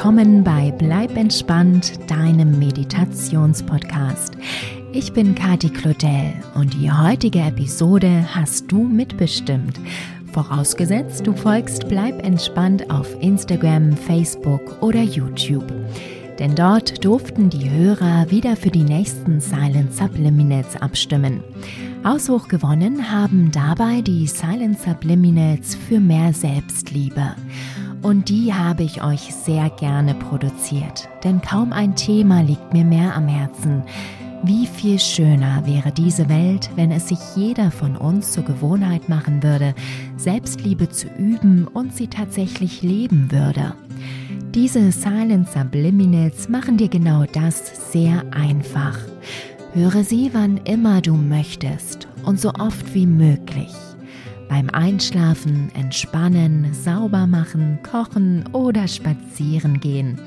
willkommen bei Bleib entspannt, deinem Meditationspodcast. Ich bin Kati Claudel und die heutige Episode hast du mitbestimmt. Vorausgesetzt, du folgst Bleib entspannt auf Instagram, Facebook oder YouTube. Denn dort durften die Hörer wieder für die nächsten Silent Subliminals abstimmen. Haushoch gewonnen haben dabei die Silent Subliminals für mehr Selbstliebe. Und die habe ich euch sehr gerne produziert, denn kaum ein Thema liegt mir mehr am Herzen. Wie viel schöner wäre diese Welt, wenn es sich jeder von uns zur Gewohnheit machen würde, Selbstliebe zu üben und sie tatsächlich leben würde. Diese Silent Subliminals machen dir genau das sehr einfach. Höre sie, wann immer du möchtest und so oft wie möglich beim Einschlafen, Entspannen, sauber machen, kochen oder spazieren gehen.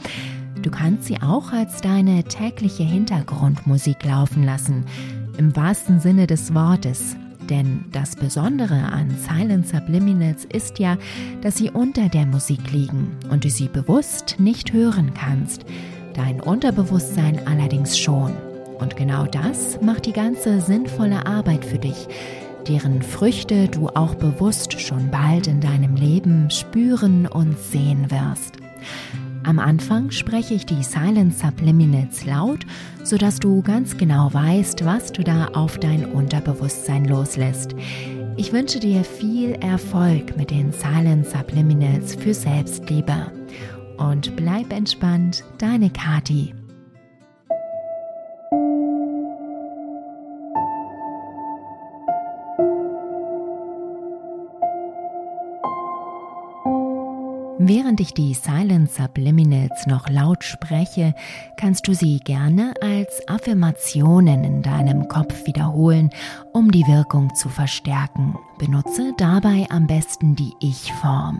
Du kannst sie auch als deine tägliche Hintergrundmusik laufen lassen, im wahrsten Sinne des Wortes. Denn das Besondere an Silent Subliminals ist ja, dass sie unter der Musik liegen und du sie bewusst nicht hören kannst, dein Unterbewusstsein allerdings schon. Und genau das macht die ganze sinnvolle Arbeit für dich, deren Früchte du auch bewusst schon bald in deinem Leben spüren und sehen wirst. Am Anfang spreche ich die Silent Subliminals laut, sodass du ganz genau weißt, was du da auf dein Unterbewusstsein loslässt. Ich wünsche dir viel Erfolg mit den Silent Subliminals für Selbstliebe. Und bleib entspannt, deine Kati. Während ich die Silent Subliminals noch laut spreche, kannst du sie gerne als Affirmationen in deinem Kopf wiederholen, um die Wirkung zu verstärken. Benutze dabei am besten die Ich-Form.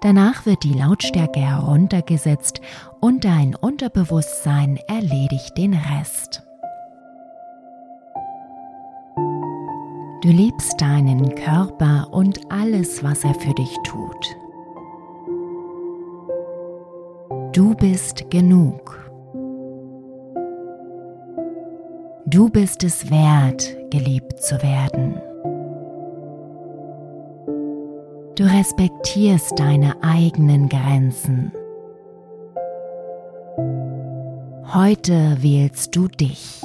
Danach wird die Lautstärke heruntergesetzt und dein Unterbewusstsein erledigt den Rest. Du liebst deinen Körper und alles, was er für dich tut. Du bist genug. Du bist es wert, geliebt zu werden. Du respektierst deine eigenen Grenzen. Heute wählst du dich.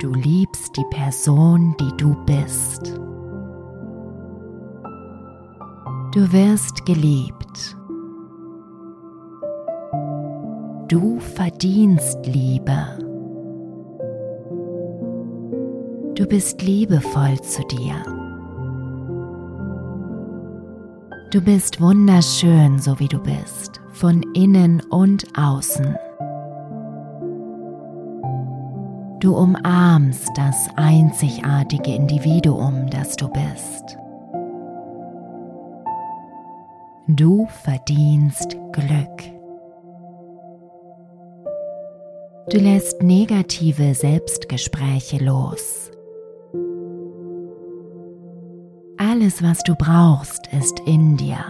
Du liebst die Person, die du bist. Du wirst geliebt. Du verdienst Liebe. Du bist liebevoll zu dir. Du bist wunderschön, so wie du bist, von innen und außen. Du umarmst das einzigartige Individuum, das du bist. Du verdienst Glück. Du lässt negative Selbstgespräche los. Alles, was du brauchst, ist in dir.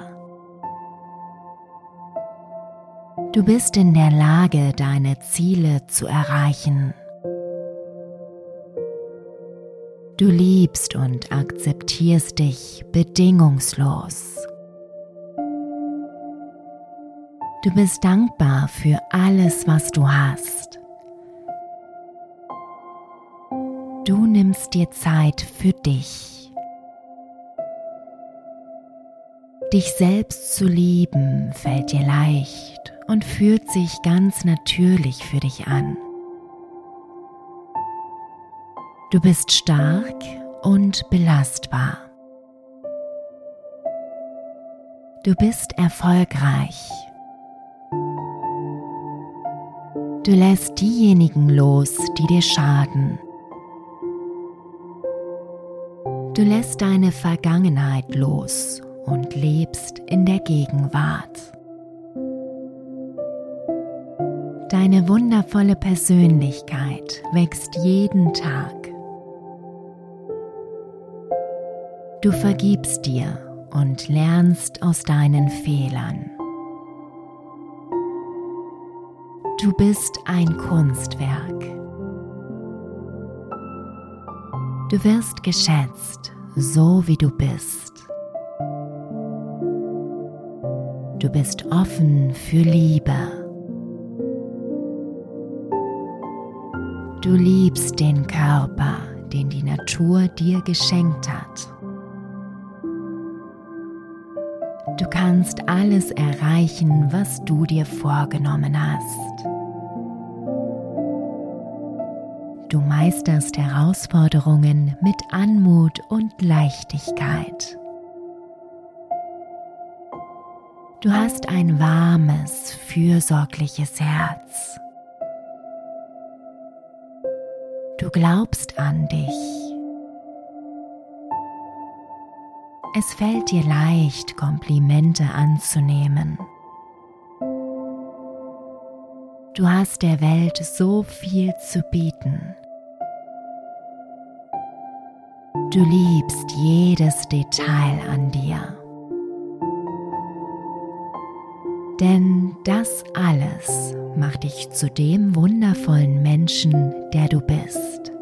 Du bist in der Lage, deine Ziele zu erreichen. Du liebst und akzeptierst dich bedingungslos. Du bist dankbar für alles, was du hast. Du nimmst dir Zeit für dich. Dich selbst zu lieben fällt dir leicht und fühlt sich ganz natürlich für dich an. Du bist stark und belastbar. Du bist erfolgreich Du lässt diejenigen los, die dir schaden. Du lässt deine Vergangenheit los und lebst in der Gegenwart. Deine wundervolle Persönlichkeit wächst jeden Tag. Du vergibst dir und lernst aus deinen Fehlern. Du bist ein Kunstwerk. Du wirst geschätzt, so wie du bist. Du bist offen für Liebe. Du liebst den Körper, den die Natur dir geschenkt hat. Du kannst alles erreichen, was du dir vorgenommen hast. Du meisterst Herausforderungen mit Anmut und Leichtigkeit. Du hast ein warmes, fürsorgliches Herz. Du glaubst an dich. Es fällt dir leicht, Komplimente anzunehmen. Du hast der Welt so viel zu bieten. Du liebst jedes Detail an dir. Denn das alles macht dich zu dem wundervollen Menschen, der du bist.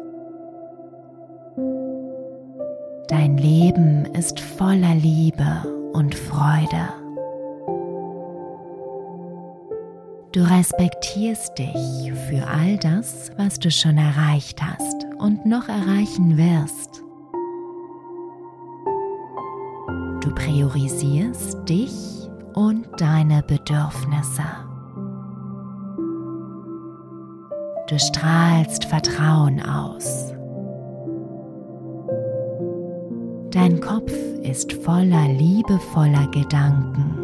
Dein Leben ist voller Liebe und Freude. Du respektierst dich für all das, was du schon erreicht hast und noch erreichen wirst. Du priorisierst dich und deine Bedürfnisse. Du strahlst Vertrauen aus. Dein Kopf ist voller liebevoller Gedanken.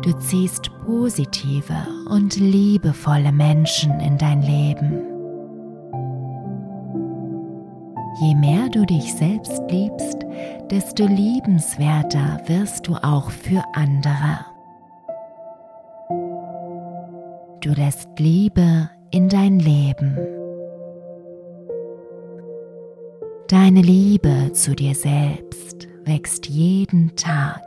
Du ziehst positive und liebevolle Menschen in dein Leben. Je mehr du dich selbst liebst, desto liebenswerter wirst du auch für andere. Du lässt Liebe in dein Leben. Deine Liebe zu dir selbst wächst jeden Tag.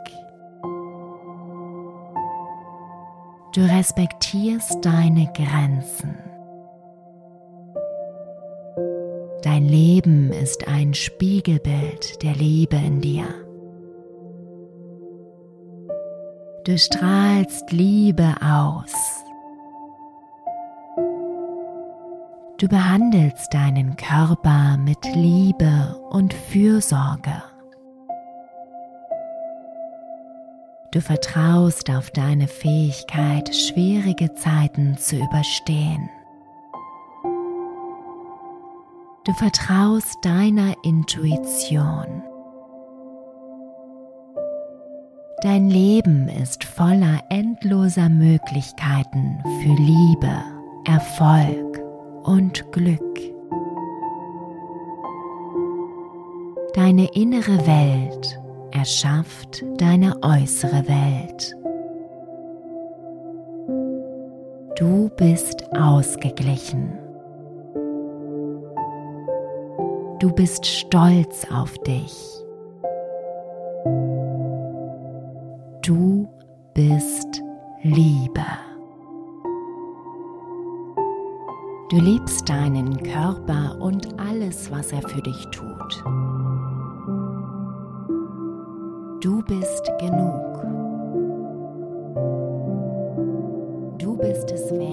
Du respektierst deine Grenzen. Dein Leben ist ein Spiegelbild der Liebe in dir. Du strahlst Liebe aus. Du behandelst deinen Körper mit Liebe und Fürsorge. Du vertraust auf deine Fähigkeit, schwierige Zeiten zu überstehen. Du vertraust deiner Intuition. Dein Leben ist voller endloser Möglichkeiten für Liebe, Erfolg und Glück. Deine innere Welt erschafft deine äußere Welt. Du bist ausgeglichen. Du bist stolz auf dich. Du bist Liebe. Du liebst deinen Körper und alles, was er für dich tut. Du bist genug. Du bist es wert,